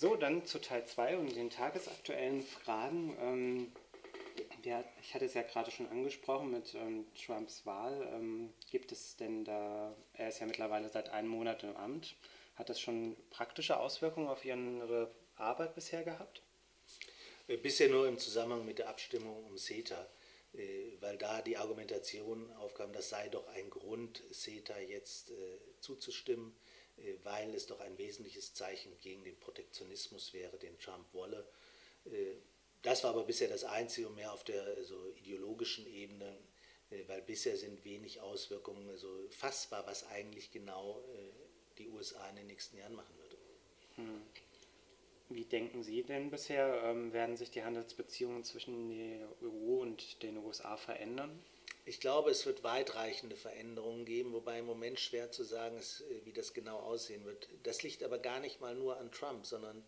So, dann zu Teil 2 und den tagesaktuellen Fragen. Ähm, ja, ich hatte es ja gerade schon angesprochen mit ähm, Trumps Wahl. Ähm, gibt es denn da, er ist ja mittlerweile seit einem Monat im Amt, hat das schon praktische Auswirkungen auf Ihre Arbeit bisher gehabt? Äh, bisher nur im Zusammenhang mit der Abstimmung um CETA, äh, weil da die Argumentation aufkam, das sei doch ein Grund, CETA jetzt äh, zuzustimmen, weil es doch ein wesentliches Zeichen gegen den Protektionismus wäre, den Trump wolle. Das war aber bisher das Einzige und mehr auf der so ideologischen Ebene, weil bisher sind wenig Auswirkungen so fassbar, was eigentlich genau die USA in den nächsten Jahren machen würde. Hm. Wie denken Sie denn bisher? Ähm, werden sich die Handelsbeziehungen zwischen der EU und den USA verändern? Ich glaube, es wird weitreichende Veränderungen geben, wobei im Moment schwer zu sagen ist, äh, wie das genau aussehen wird. Das liegt aber gar nicht mal nur an Trump, sondern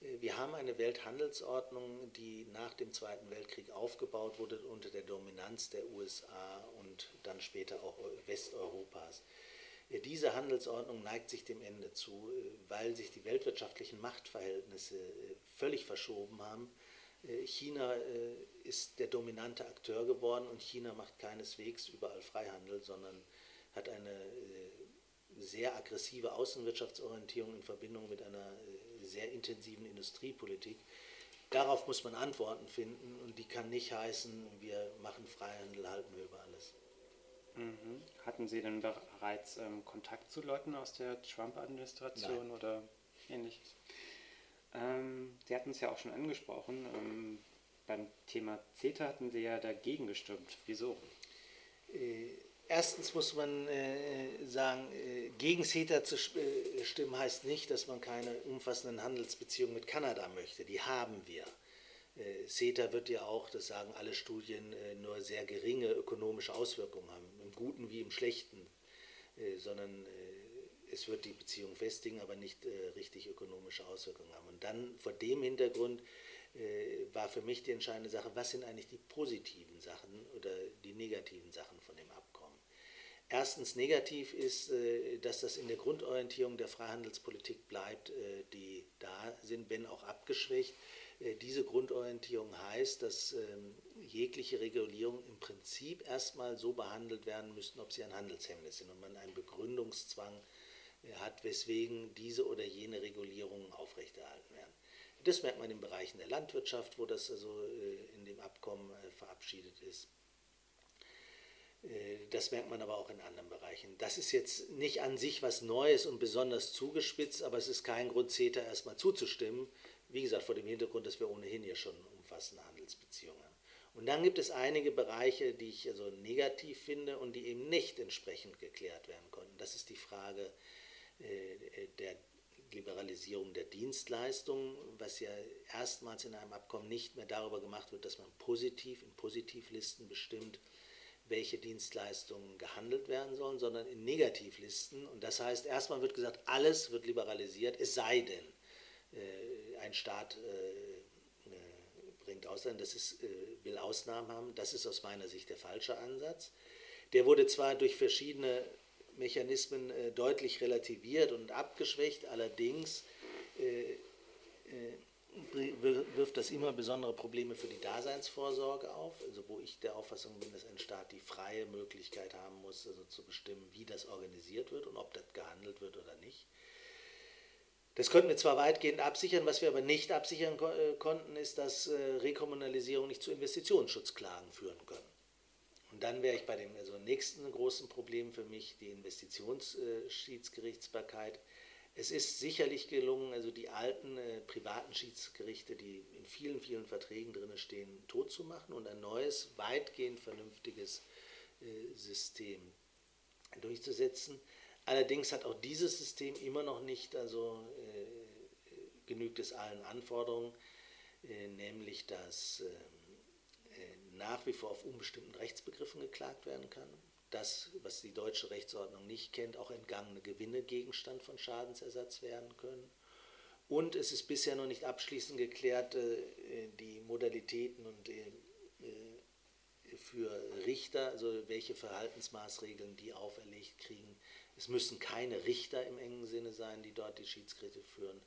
äh, wir haben eine Welthandelsordnung, die nach dem Zweiten Weltkrieg aufgebaut wurde unter der Dominanz der USA und dann später auch Westeuropas. Diese Handelsordnung neigt sich dem Ende zu, äh, weil sich die weltwirtschaftlichen Machtverhältnisse äh, völlig verschoben haben. Äh, China ist der dominante Akteur geworden und China macht keineswegs überall Freihandel, sondern hat eine sehr aggressive Außenwirtschaftsorientierung in Verbindung mit einer sehr intensiven Industriepolitik. Darauf muss man Antworten finden und die kann nicht heißen, wir machen Freihandel, halten wir über alles. Mhm. Hatten Sie denn bereits ähm, Kontakt zu Leuten aus der Trump-Administration oder ähnliches? Ähm, Sie hatten es ja auch schon angesprochen. Ähm, beim Thema CETA hatten Sie ja dagegen gestimmt. Wieso? Äh, erstens muss man äh, sagen, äh, gegen CETA zu äh, stimmen heißt nicht, dass man keine umfassenden Handelsbeziehungen mit Kanada möchte. Die haben wir. Äh, CETA wird ja auch, das sagen alle Studien, äh, nur sehr geringe ökonomische Auswirkungen haben, im Guten wie im Schlechten, sondern es wird die Beziehung festigen, aber nicht richtig ökonomische Auswirkungen haben. Und dann vor dem Hintergrund war für mich die entscheidende Sache, was sind eigentlich die positiven Sachen oder die negativen Sachen von dem Abkommen. Erstens negativ ist, dass das in der Grundorientierung der Freihandelspolitik bleibt, die da sind, wenn auch abgeschwächt. Äh, diese Grundorientierung heißt, dass ähm, jegliche Regulierung im Prinzip erstmal so behandelt werden müssten, ob sie ein Handelshemmnis sind und man einen Begründungszwang äh, hat, weswegen diese oder jene Regulierungen aufrechterhalten werden. Das merkt man in Bereichen der Landwirtschaft, wo das also äh, in dem Abkommen verabschiedet ist. Das merkt man aber auch in anderen Bereichen. Das ist jetzt nicht an sich was Neues und besonders zugespitzt, aber es ist kein Grund, CETA erstmal zuzustimmen, wie gesagt, vor dem Hintergrund, dass wir ohnehin hier schon umfassende Handelsbeziehungen haben. Und dann gibt es einige Bereiche, die ich also negativ finde und die eben nicht entsprechend geklärt werden konnten. Das ist die Frage äh, der Liberalisierung der Dienstleistungen, was ja erstmals in einem Abkommen nicht mehr darüber gemacht wird, dass man positiv in Positivlisten bestimmt, welche Dienstleistungen gehandelt werden sollen, sondern in Negativlisten. Und das heißt, erstmal wird gesagt, alles wird liberalisiert, es sei denn, äh, ein Staat äh, äh, bringt Ausland, das ist, will Ausnahmen haben. Das ist aus meiner Sicht der falsche Ansatz. Der wurde zwar durch verschiedene Mechanismen deutlich relativiert und abgeschwächt, allerdings wirft das immer besondere Probleme für die Daseinsvorsorge auf, also wo ich der Auffassung bin, dass ein Staat die freie Möglichkeit haben muss, also zu bestimmen, wie das organisiert wird und ob das gehandelt wird oder nicht. Das könnten wir zwar weitgehend absichern, was wir aber nicht absichern äh, konnten, ist, dass äh, Rekommunalisierung nicht zu Investitionsschutzklagen führen können. Dann wäre ich bei dem also nächsten großen Problem für mich die Investitionsschiedsgerichtsbarkeit. Es ist sicherlich gelungen, also die alten äh, privaten Schiedsgerichte, die in vielen, vielen Verträgen drin stehen, tot zu machen und ein neues, weitgehend vernünftiges äh, System durchzusetzen. Allerdings hat auch dieses System immer noch nicht, also äh, genügt es allen Anforderungen, äh, nämlich dass äh, äh, nach wie vor auf unbestimmten Rechtsbegriffen geklagt werden kann. Das, was die deutsche Rechtsordnung nicht kennt, auch entgangene Gewinne Gegenstand von Schadensersatz werden können. Und es ist bisher noch nicht abschließend geklärt, äh, die Modalitäten und äh, für Richter, also welche Verhaltensmaßregeln die auferlegt kriegen, es müssen keine Richter im engen Sinne sein, die dort die Schiedsgerichte führen.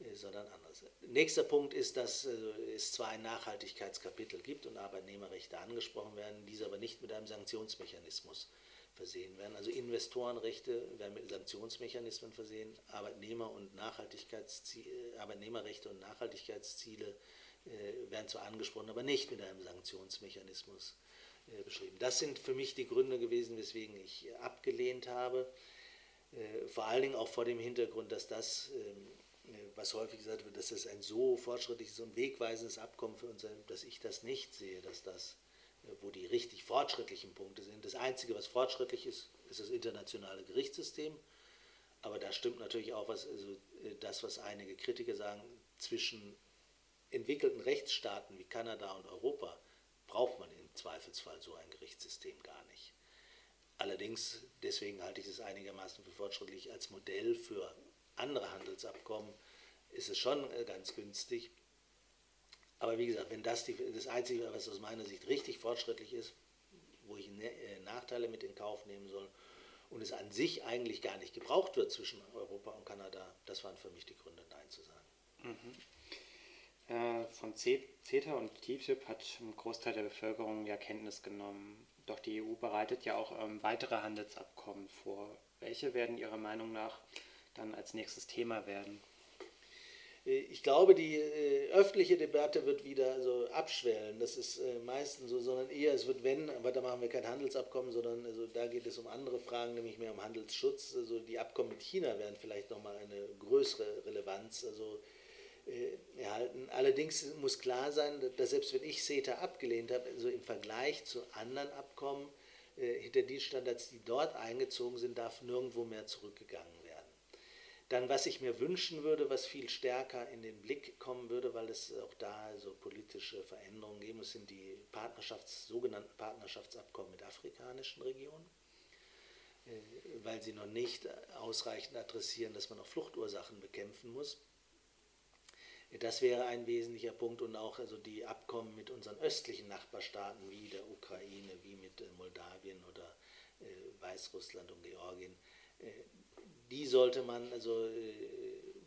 Äh, sondern anderes. Nächster Punkt ist, dass äh, es zwar ein Nachhaltigkeitskapitel gibt und Arbeitnehmerrechte angesprochen werden, diese aber nicht mit einem Sanktionsmechanismus versehen werden. Also Investorenrechte werden mit Sanktionsmechanismen versehen, Arbeitnehmer und Nachhaltigkeitsziele, Arbeitnehmerrechte und Nachhaltigkeitsziele werden zwar angesprochen, aber nicht mit einem Sanktionsmechanismus beschrieben. Das sind für mich die Gründe gewesen, weswegen ich abgelehnt habe. Vor allen Dingen auch vor dem Hintergrund, dass das ähm, was häufig gesagt wird, dass das ein so fortschrittliches und wegweisendes Abkommen für uns ist, dass ich das nicht sehe, dass das, äh, wo die richtig fortschrittlichen Punkte sind. Das Einzige, was fortschrittlich ist, ist das internationale Gerichtssystem. Aber da stimmt natürlich auch was, also äh, das, was einige Kritiker sagen, zwischen entwickelten Rechtsstaaten wie Kanada und Europa braucht man im Zweifelsfall so ein Gerichtssystem gar nicht. Allerdings, deswegen halte ich es einigermaßen für fortschrittlich als Modell für andere Handelsabkommen ist es schon äh, ganz günstig. Aber wie gesagt, wenn das die, das Einzige, was aus meiner Sicht richtig fortschrittlich ist, wo ich äh, Nachteile mit in Kauf nehmen soll und es an sich eigentlich gar nicht gebraucht wird zwischen Europa und Kanada, das waren für mich die Gründe, Nein zu sagen. Mhm. Äh, von CETA und TTIP hat ein Großteil der Bevölkerung ja Kenntnis genommen. Doch die EU bereitet ja auch ähm, weitere Handelsabkommen vor. Welche werden Ihrer Meinung nach dann als nächstes Thema werden? Äh, ich glaube, die äh, öffentliche Debatte wird wieder so abschwellen. Das ist äh, meistens so, sondern eher, es wird, wenn, aber da machen wir kein Handelsabkommen, sondern also da geht es um andere Fragen, nämlich mehr um Handelsschutz. Also die Abkommen mit China werden vielleicht nochmal eine größere Relevanz also, äh, erhalten. Allerdings muss klar sein, dass selbst wenn ich CETA abgelehnt habe, also im Vergleich zu anderen Abkommen, äh, hinter die Standards, die dort eingezogen sind, darf nirgendwo mehr zurückgegangen. Dann, was ich mir wünschen würde, was viel stärker in den Blick kommen würde, weil es auch da so politische Veränderungen geben muss, sind die Partnerschafts-, sogenannten Partnerschaftsabkommen mit afrikanischen Regionen, äh, weil sie noch nicht ausreichend adressieren, dass man auch Fluchtursachen bekämpfen muss. Das wäre ein wesentlicher Punkt und auch also die Abkommen mit unseren östlichen Nachbarstaaten wie der Ukraine, wie mit äh, Moldawien oder äh, Weißrussland und Georgien die sollte man, also äh,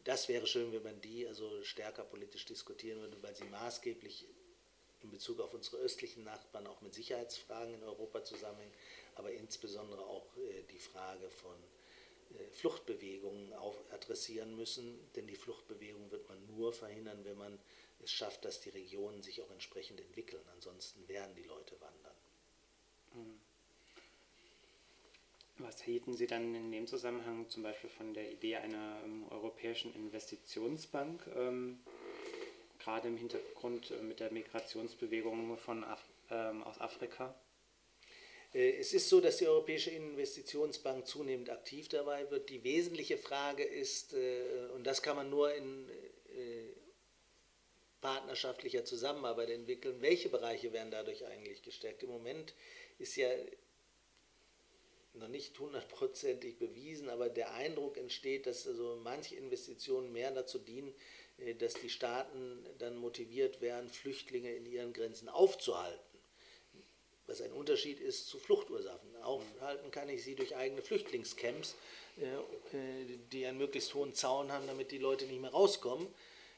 das wäre schön, wenn man die also stärker politisch diskutieren würde, weil sie maßgeblich in Bezug auf unsere östlichen Nachbarn auch mit Sicherheitsfragen in Europa zusammenhängen, aber insbesondere auch äh, die Frage von äh, Fluchtbewegungen adressieren müssen, denn die Fluchtbewegung wird man nur verhindern, wenn man es schafft, dass die Regionen sich auch entsprechend entwickeln. Ansonsten werden die Leute wandern. Mhm. Was hielten Sie dann in dem Zusammenhang zum Beispiel von der Idee einer ähm, europäischen Investitionsbank, ähm, gerade im Hintergrund äh, mit der Migrationsbewegung von Af ähm, aus Afrika? Äh, es ist so, dass die Europäische Investitionsbank zunehmend aktiv dabei wird. Die wesentliche Frage ist, äh, und das kann man nur in partnerschaftlicher Zusammenarbeit entwickeln, welche Bereiche werden dadurch eigentlich gestärkt? Im Moment ist ja noch nicht hundertprozentig bewiesen, aber der Eindruck entsteht, dass also manche Investitionen mehr dazu dienen, äh, dass die Staaten dann motiviert werden, Flüchtlinge in ihren Grenzen aufzuhalten. Was ein Unterschied ist zu Fluchtursachen. Aufhalten kann ich sie durch eigene Flüchtlingscamps, äh, äh, die einen möglichst hohen Zaun haben, damit die Leute nicht mehr rauskommen.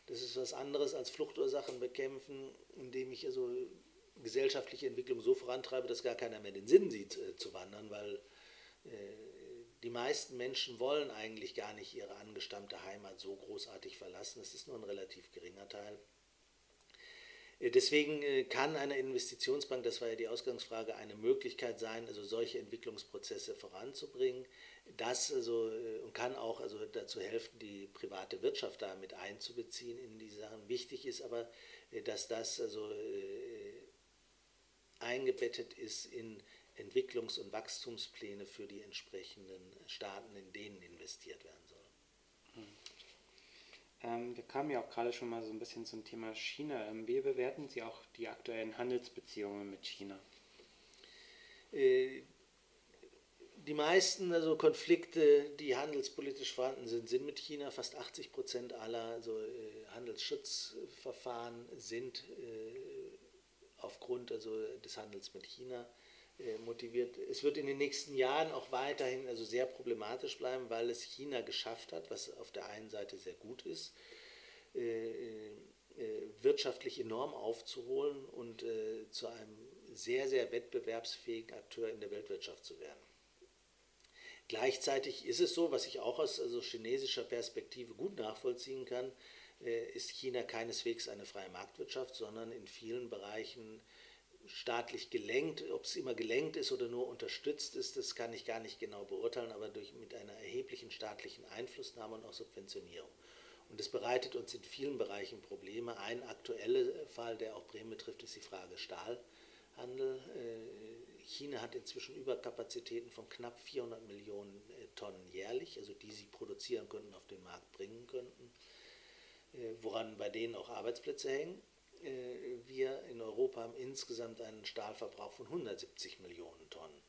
Das ist was anderes als Fluchtursachen bekämpfen, indem ich also gesellschaftliche Entwicklung so vorantreibe, dass gar keiner mehr den Sinn sieht, zu wandern, weil die meisten Menschen wollen eigentlich gar nicht ihre angestammte Heimat so großartig verlassen. Es ist nur ein relativ geringer Teil. Äh, deswegen äh, kann eine Investitionsbank, das war ja die Ausgangsfrage, eine Möglichkeit sein, also solche Entwicklungsprozesse voranzubringen. Das also, und kann auch also dazu helfen, die private Wirtschaft damit einzubeziehen in diese Sachen. Wichtig ist aber, dass das also eingebettet ist in Entwicklungs- und Wachstumspläne für die entsprechenden Staaten, in denen investiert werden soll. Ähm, wir kamen ja auch gerade schon mal so ein bisschen zum Thema China. Ähm, wie bewerten Sie auch die aktuellen Handelsbeziehungen mit China? Äh, die meisten also Konflikte, die handelspolitisch vorhanden sind, sind mit China. Fast 80 Prozent aller also, äh, Handelsschutzverfahren sind äh, aufgrund also, des Handels mit China motiviert. Es wird in den nächsten Jahren auch weiterhin also sehr problematisch bleiben, weil es China geschafft hat, was auf der einen Seite sehr gut ist, wirtschaftlich enorm aufzuholen und zu einem sehr, sehr wettbewerbsfähigen Akteur in der Weltwirtschaft zu werden. Gleichzeitig ist es so, was ich auch aus also chinesischer Perspektive gut nachvollziehen kann, äh, ist China keineswegs eine freie Marktwirtschaft, sondern in vielen Bereichen staatlich gelenkt. Ob es immer gelenkt ist oder nur unterstützt ist, das kann ich gar nicht genau beurteilen, aber durch, mit einer erheblichen staatlichen Einflussnahme und auch Subventionierung. Und das bereitet uns in vielen Bereichen Probleme. Ein aktueller Fall, der auch Bremen betrifft, ist die Frage Stahlhandel. Äh, China hat inzwischen Überkapazitäten von knapp 400 Millionen äh, Tonnen jährlich, also die sie produzieren könnten, auf den Markt bringen könnten. Äh, woran bei denen auch Arbeitsplätze hängen. Äh, wir in Europa haben insgesamt einen Stahlverbrauch von 170 Millionen Tonnen.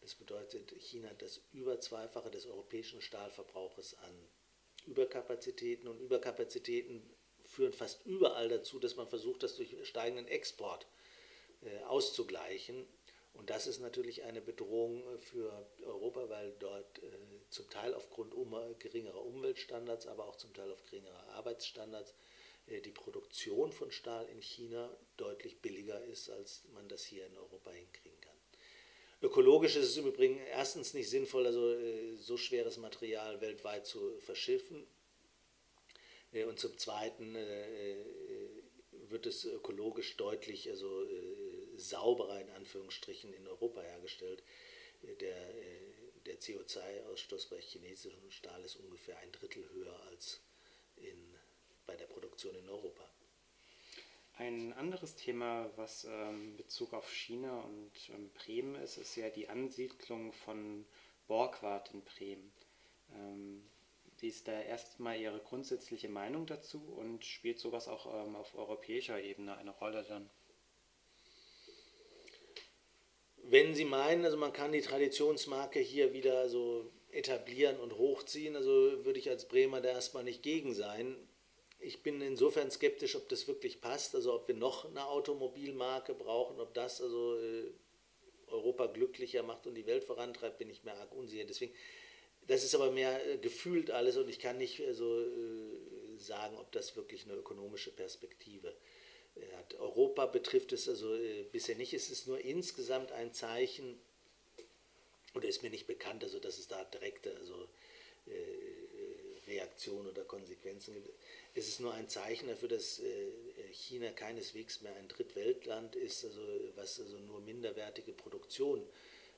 Das bedeutet, China hat das über Zweifache des europäischen Stahlverbrauches an Überkapazitäten und Überkapazitäten führen fast überall dazu, dass man versucht, das durch steigenden Export äh, auszugleichen. Und das ist natürlich eine Bedrohung für Europa, weil dort äh, zum Teil aufgrund geringerer Umweltstandards, aber auch zum Teil auf geringerer Arbeitsstandards äh, die Produktion von Stahl in China deutlich billiger ist, als man das hier in Europa hinkriegen kann. Ökologisch ist es im Übrigen erstens nicht sinnvoll, also äh, so schweres Material weltweit zu verschiffen. Äh, und zum Zweiten wird es ökologisch deutlich also, sauberer in Anführungsstrichen in Europa hergestellt. Der der CO2-Ausstoß bei chinesischem Stahl ist ungefähr ein Drittel höher als in, bei der Produktion in Europa. Ein anderes Thema, was ähm, Bezug auf China und ähm, Bremen ist, ist ja die Ansiedlung von Borgward in Bremen. Ähm, wie ist da erstmal Ihre grundsätzliche Meinung dazu und spielt sowas auch ähm, auf europäischer Ebene eine Rolle dann? wenn Sie meinen, also man kann die Traditionsmarke hier wieder so etablieren und hochziehen, also würde ich als Bremer da erstmal nicht gegen sein. Ich bin insofern skeptisch, ob das wirklich passt, also ob wir noch eine Automobilmarke brauchen, ob das also äh, Europa glücklicher macht und die Welt vorantreibt, bin ich mir arg unsicher. Deswegen, das ist aber mehr äh, gefühlt alles und ich kann nicht äh, sagen, ob das wirklich eine ökonomische Perspektive hat. Europa betrifft es also bisher nicht. Es ist nur insgesamt ein Zeichen, oder ist mir nicht bekannt, also dass es da direkte also, Reaktionen oder Konsequenzen gibt. Es ist nur ein Zeichen dafür, dass äh, China keineswegs mehr ein Drittweltland ist, also, was also nur minderwertige Produktion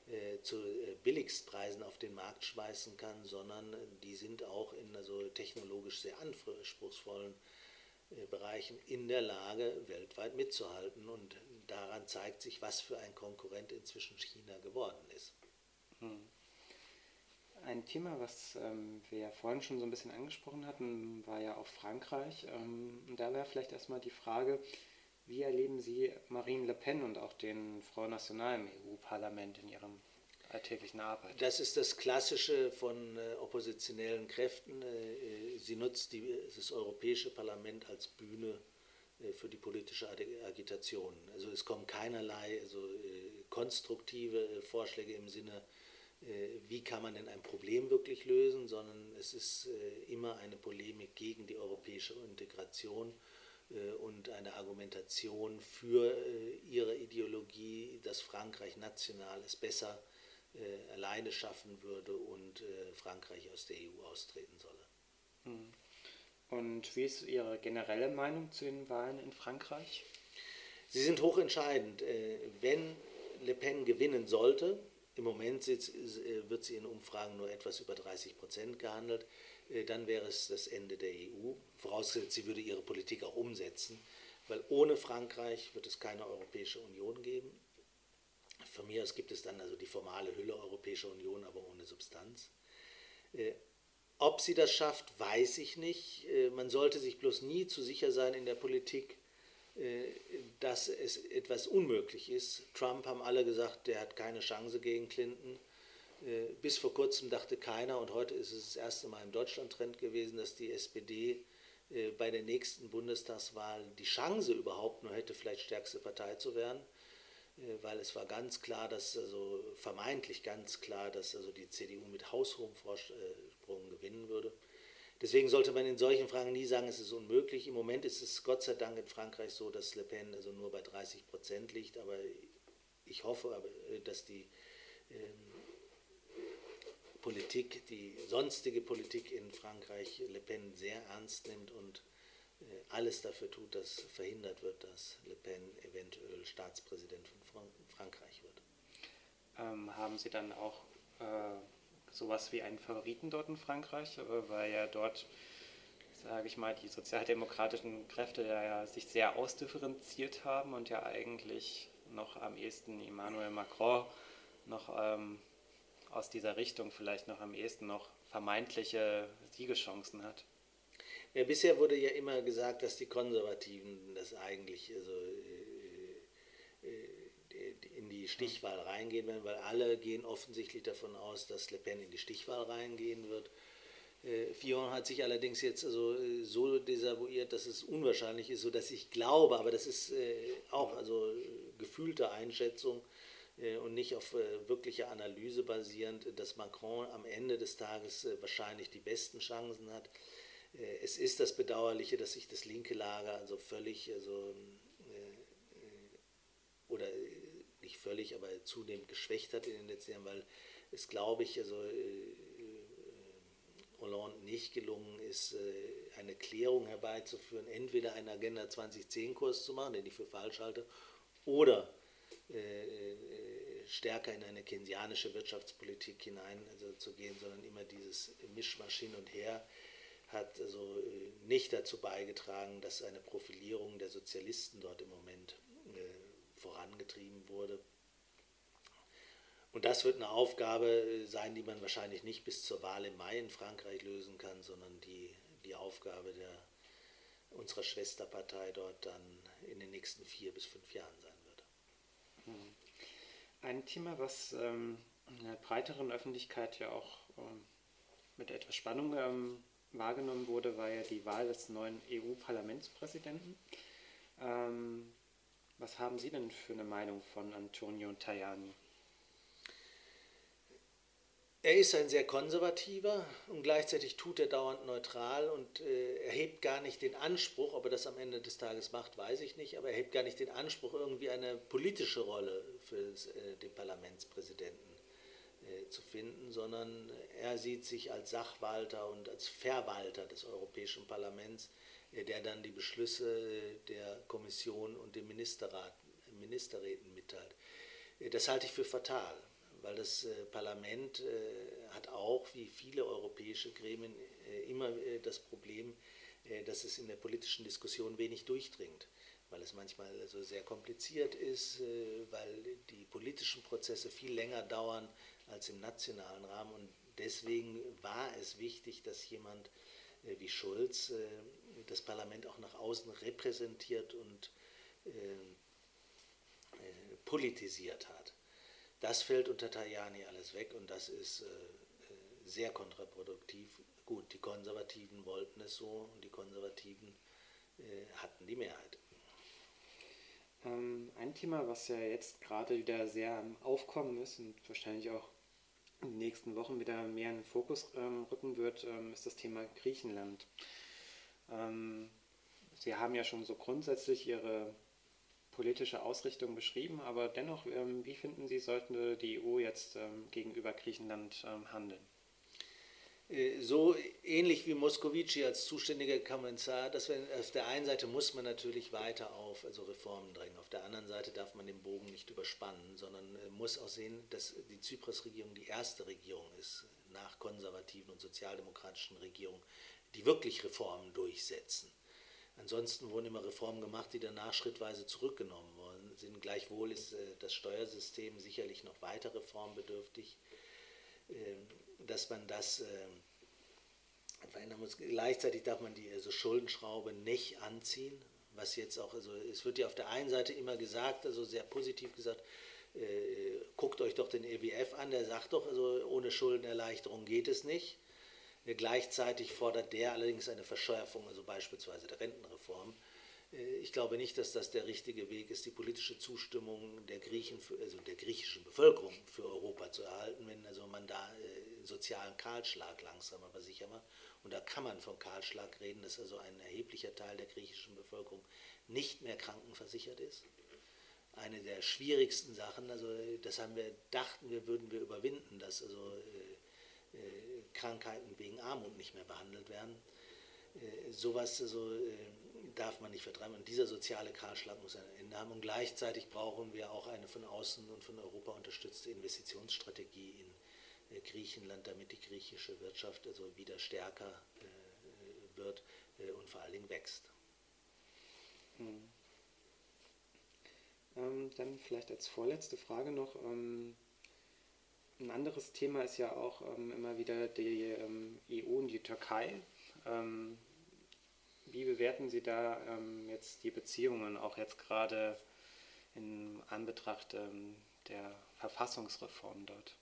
äh, zu äh, Billigstpreisen auf den Markt schmeißen kann, sondern die sind auch in also technologisch sehr anspruchsvollen Bereichen in der Lage, weltweit mitzuhalten. Und daran zeigt sich, was für ein Konkurrent inzwischen China geworden ist. Hm. Ein Thema, was ähm, wir ja vorhin schon so ein bisschen angesprochen hatten, war ja auch Frankreich. Ähm, da wäre vielleicht erstmal die Frage, wie erleben Sie Marine Le Pen und auch den Front National im EU-Parlament in Ihrem alltäglichen Arbeit. Das ist das Klassische von äh, oppositionellen Kräften. Äh, sie nutzt die, das Europäische Parlament als Bühne äh, für die politische Agitation. Also es kommen keinerlei also, äh, konstruktive äh, Vorschläge im Sinne, äh, wie kann man denn ein Problem wirklich lösen, sondern es ist immer eine Polemik gegen die europäische Integration und eine Argumentation für ihre Ideologie, dass Frankreich national es besser äh, alleine schaffen würde und äh, Frankreich aus der EU austreten solle. Hm. Und wie ist Ihre generelle Meinung zu den Wahlen in Frankreich? Sie sind hochentscheidend. Äh, wenn Le Pen gewinnen sollte, im Moment wird sie in Umfragen nur etwas über 30 Prozent gehandelt, dann wäre es das Ende der EU, vorausgesetzt, sie würde ihre Politik auch umsetzen, weil ohne Frankreich wird es keine Europäische Union geben. Von mir aus gibt es dann also die formale Hülle Europäische Union, aber ohne Substanz. Äh, ob sie das schafft, weiß ich nicht. Äh, man sollte sich bloß nie zu sicher sein in der Politik, äh, dass es etwas unmöglich ist. Trump haben alle gesagt, der hat keine Chance gegen Clinton. Äh, bis vor kurzem dachte keiner, und heute ist es das erste Mal im Deutschland-Trend gewesen, dass die SPD äh, bei der nächsten Bundestagswahl die Chance überhaupt nur hätte, vielleicht stärkste Partei zu werden. Äh, weil es war ganz klar, dass also vermeintlich ganz klar, dass also die CDU mit haushohem Vorsprung gewinnen würde. Deswegen sollte man in solchen Fragen nie sagen, es ist unmöglich. Im Moment ist es Gott sei Dank in Frankreich so, dass Le Pen also nur bei 30 Prozent liegt, aber ich hoffe, dass die ähm, Politik, die sonstige Politik in Frankreich Le Pen sehr ernst nimmt und äh, alles dafür tut, dass verhindert wird, dass Le Pen eventuell Staatspräsident von Frankreich wird. Ähm, haben Sie dann auch äh, sowas wie einen Favoriten dort in Frankreich, äh, weil ja dort, sage ich mal, die sozialdemokratischen Kräfte ja sich sehr ausdifferenziert haben und ja eigentlich noch am ehesten Emmanuel Macron noch ähm, aus dieser Richtung vielleicht noch am ehesten noch vermeintliche Siegeschancen hat. Ja, bisher wurde ja immer gesagt, dass die Konservativen das eigentlich also, äh, äh, in die Stichwahl reingehen werden, weil alle gehen offensichtlich davon aus, dass Le Pen in die Stichwahl reingehen wird. Äh, Fillon hat sich allerdings jetzt also äh, so desavouiert, dass es unwahrscheinlich ist, sodass ich glaube, aber das ist äh, auch also gefühlte Einschätzung, äh, und nicht auf äh, wirkliche Analyse basierend, dass Macron am Ende des Tages äh, wahrscheinlich die besten Chancen hat. Es ist das Bedauerliche, dass sich das linke Lager also völlig, also, oder völlig, aber zunehmend geschwächt hat in den letzten Jahren, weil es, glaube ich, also Hollande nicht gelungen ist, eine Klärung herbeizuführen, entweder einen Agenda 2010-Kurs zu machen, den ich für falsch halte, oder stärker in eine keynesianische Wirtschaftspolitik hineinzugehen, also sondern immer dieses Mischmasch hin und her hat also äh, nicht dazu beigetragen, dass eine Profilierung der Sozialisten dort im Moment äh, vorangetrieben wurde. Und das wird eine Aufgabe sein, die man wahrscheinlich nicht bis zur Wahl im Mai in Frankreich lösen kann, sondern die, die Aufgabe der, unserer Schwesterpartei dort dann in den nächsten vier bis fünf Jahren sein wird. Ein Thema, was ähm, in der breiteren Öffentlichkeit ja auch ähm, mit etwas Spannung ähm, wahrgenommen wurde, war ja die Wahl des neuen EU-Parlamentspräsidenten. Ähm, was haben Sie denn für eine Meinung von Antonio Tajani? Er ist ein sehr konservativer und gleichzeitig tut er dauernd neutral und äh, erhebt gar nicht den Anspruch, ob er das am Ende des Tages macht, weiß ich nicht, aber er erhebt gar nicht den Anspruch, irgendwie eine politische Rolle für äh, den Parlamentspräsidenten äh, zu finden, sondern er sieht sich als Sachwalter und als Verwalter des Europäischen Parlaments, der dann die Beschlüsse äh, der Kommission und dem Ministerrat, Ministerräten mitteilt. Äh, das halte ich für fatal weil das äh, Parlament äh, hat auch, wie viele europäische Gremien, äh, immer das Problem, dass es in der politischen Diskussion wenig durchdringt, weil es manchmal so sehr kompliziert ist, weil die politischen Prozesse viel länger dauern als im nationalen Rahmen. Und deswegen war es wichtig, dass jemand wie Schulz das Parlament auch nach außen repräsentiert und politisiert hat. Das fällt unter Tajani alles weg und das ist äh, äh, sehr kontraproduktiv. Gut, die Konservativen wollten es so und die Konservativen äh, hatten die Mehrheit. Ähm, ein Thema, was ja jetzt gerade wieder sehr am Aufkommen ist und wahrscheinlich auch in den nächsten Wochen wieder mehr in den Fokus ähm, rücken wird, ähm, ist das Thema Griechenland. Ähm, Sie haben ja schon so grundsätzlich Ihre politische Ausrichtung beschrieben, aber dennoch, ähm, wie finden Sie, sollten die EU jetzt ähm, gegenüber Griechenland ähm, handeln? Äh, so ähnlich wie Moscovici als zuständiger Kommissar, dass wir, auf der einen Seite muss man natürlich weiter auf also Reformen drängen, auf der anderen Seite darf man den Bogen nicht überspannen, sondern äh, muss auch sehen, dass die Zypras-Regierung die erste Regierung ist nach konservativen und sozialdemokratischen Regierungen, die wirklich Reformen durchsetzen. Ansonsten wurden immer Reformen gemacht, die danach schrittweise zurückgenommen worden sind. Gleichwohl ist äh, das Steuersystem sicherlich noch weiter reformbedürftig, äh, dass man das äh, verändern muss. Gleichzeitig darf man die also Schuldenschraube nicht anziehen, was jetzt auch, also es wird ja auf der einen Seite immer gesagt, also sehr positiv gesagt, äh, guckt euch doch den EWF an, der sagt doch, also ohne Schuldenerleichterung geht es nicht. Gleichzeitig fordert der allerdings eine Verschärfung, also beispielsweise der Rentenreform. Äh, ich glaube nicht, dass das der richtige Weg ist, die politische Zustimmung der Griechen, also der griechischen Bevölkerung für Europa zu erhalten, wenn also man da äh, sozialen Kahlschlag langsam aber sicher macht. und da kann man von Kahlschlag reden, dass also ein erheblicher Teil der griechischen Bevölkerung nicht mehr krankenversichert ist. Eine der schwierigsten Sachen, also das haben wir, dachten wir, würden wir überwinden, dass also äh, äh, Krankheiten wegen Armut nicht mehr behandelt werden. Äh, sowas also, äh, darf man nicht vertreiben. Und dieser soziale Kahlschlag muss ein Ende haben. Und gleichzeitig brauchen wir auch eine von außen und von Europa unterstützte Investitionsstrategie in äh, Griechenland, damit die griechische Wirtschaft also wieder stärker äh, wird äh, und vor allen Dingen wächst. Hm. Ähm, dann vielleicht als vorletzte Frage noch. Ähm, ein anderes Thema ist ja auch ähm, immer wieder die ähm, EU und die Türkei. Ähm, wie bewerten Sie da ähm, jetzt die Beziehungen, auch jetzt gerade in Anbetracht ähm, der Verfassungsreform dort?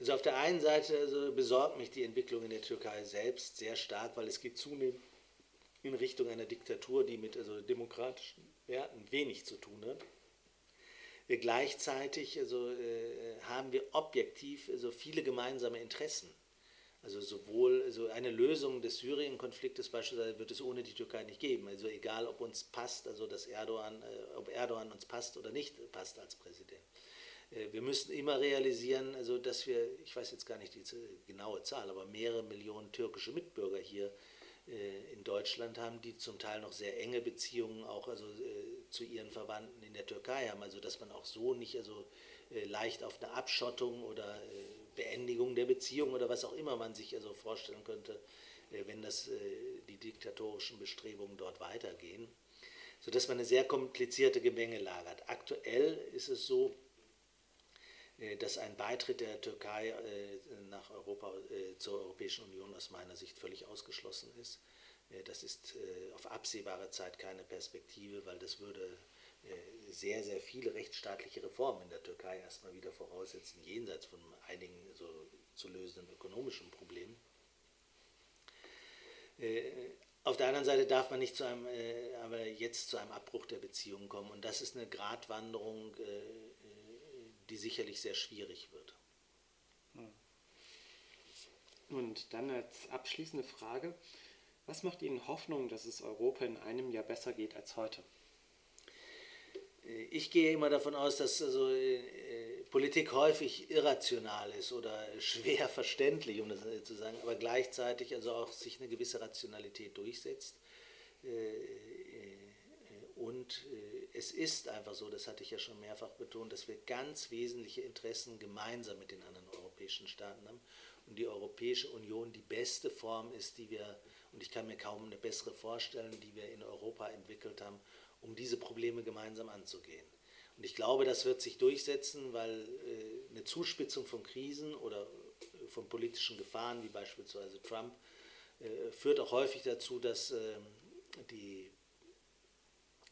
Also auf der einen Seite also besorgt mich die Entwicklung in der Türkei selbst sehr stark, weil es geht zunehmend in Richtung einer Diktatur, die mit also demokratischen Werten wenig zu tun hat. Gleichzeitig also, äh, haben wir objektiv also viele gemeinsame Interessen. Also sowohl also eine Lösung des Syrien-Konfliktes beispielsweise wird es ohne die Türkei nicht geben. Also egal, ob uns passt, also dass Erdogan, äh, ob Erdogan uns passt oder nicht passt als Präsident. Äh, wir müssen immer realisieren, also dass wir, ich weiß jetzt gar nicht die genaue Zahl, aber mehrere Millionen türkische Mitbürger hier äh, in Deutschland haben, die zum Teil noch sehr enge Beziehungen auch also zu ihren Verwandten in der Türkei haben. Also dass man auch so nicht also leicht auf eine Abschottung oder Beendigung der Beziehung oder was auch immer man sich also vorstellen könnte, äh, wenn das, äh, die diktatorischen Bestrebungen dort weitergehen, sodass man eine sehr komplizierte Gemengelage hat. Aktuell ist es so, äh, dass ein Beitritt der Türkei nach Europa, zur Europäischen Union aus meiner Sicht völlig ausgeschlossen ist. Das ist auf absehbare Zeit keine Perspektive, weil das würde sehr, sehr viele rechtsstaatliche Reformen in der Türkei erstmal wieder voraussetzen, jenseits von einigen so zu lösenden ökonomischen Problemen. Äh, auf der anderen Seite darf man nicht zu einem, äh, aber jetzt zu einem Abbruch der Beziehungen kommen. Und das ist eine Gratwanderung, äh, die sicherlich sehr schwierig wird. Hm. Und dann als abschließende Frage, was macht Ihnen Hoffnung, dass es Europa in einem Jahr besser geht als heute? ich gehe immer davon aus, dass also, äh, Politik häufig irrational ist oder schwer verständlich, um das zu sagen, aber gleichzeitig also auch sich eine gewisse Rationalität durchsetzt. Äh, äh, und äh, es ist einfach so, das hatte ich ja schon mehrfach betont, dass wir ganz wesentliche Interessen gemeinsam mit den anderen europäischen Staaten haben und die Europäische Union die beste Form ist, die wir, und ich kann mir kaum eine bessere vorstellen, die wir in Europa entwickelt haben, um diese Probleme gemeinsam anzugehen. Und ich glaube, das wird sich durchsetzen, weil äh, eine Zuspitzung von Krisen oder äh, von politischen Gefahren, wie beispielsweise Trump, führt auch häufig dazu, dass ähm, die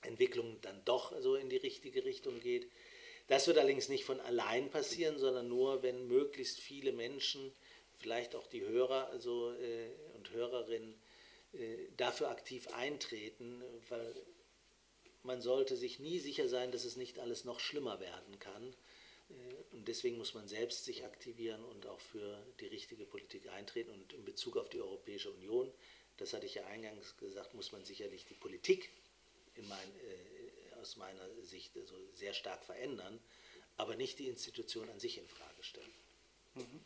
Entwicklung dann doch so in die richtige Richtung geht. Das wird allerdings nicht von allein passieren, sondern nur, wenn möglichst viele Menschen, vielleicht auch die Hörer also, und Hörerinnen, dafür aktiv eintreten, weil man sollte sich nie sicher sein, dass es nicht alles noch schlimmer werden kann. Äh, und deswegen muss man selbst sich aktivieren und auch für die richtige Politik eintreten. Und in Bezug auf die Europäische Union, das hatte ich ja eingangs gesagt, muss man sicherlich die Politik mein, äh, aus meiner Sicht also sehr stark verändern, aber nicht die Institution an sich in Frage stellen. Mhm.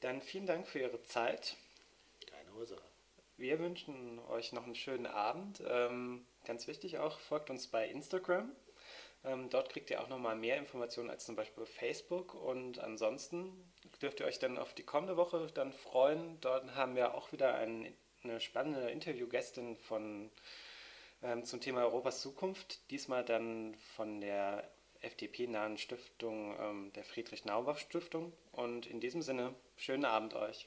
Dann vielen Dank für Ihre Zeit. Keine Ursache. Wir wünschen euch noch einen schönen Abend. Ähm, ganz wichtig auch, folgt uns bei Instagram. Ähm, dort kriegt ihr auch nochmal mehr Informationen als zum Beispiel Facebook. Und ansonsten dürft ihr euch dann auf die kommende Woche dann freuen. Dort haben wir auch wieder ein, eine spannende Interviewgästin von, ähm, zum Thema Europas Zukunft. Diesmal dann von der FDP-nahen Stiftung, ähm, der Friedrich-Naumbach-Stiftung. Und in diesem Sinne, schönen Abend euch.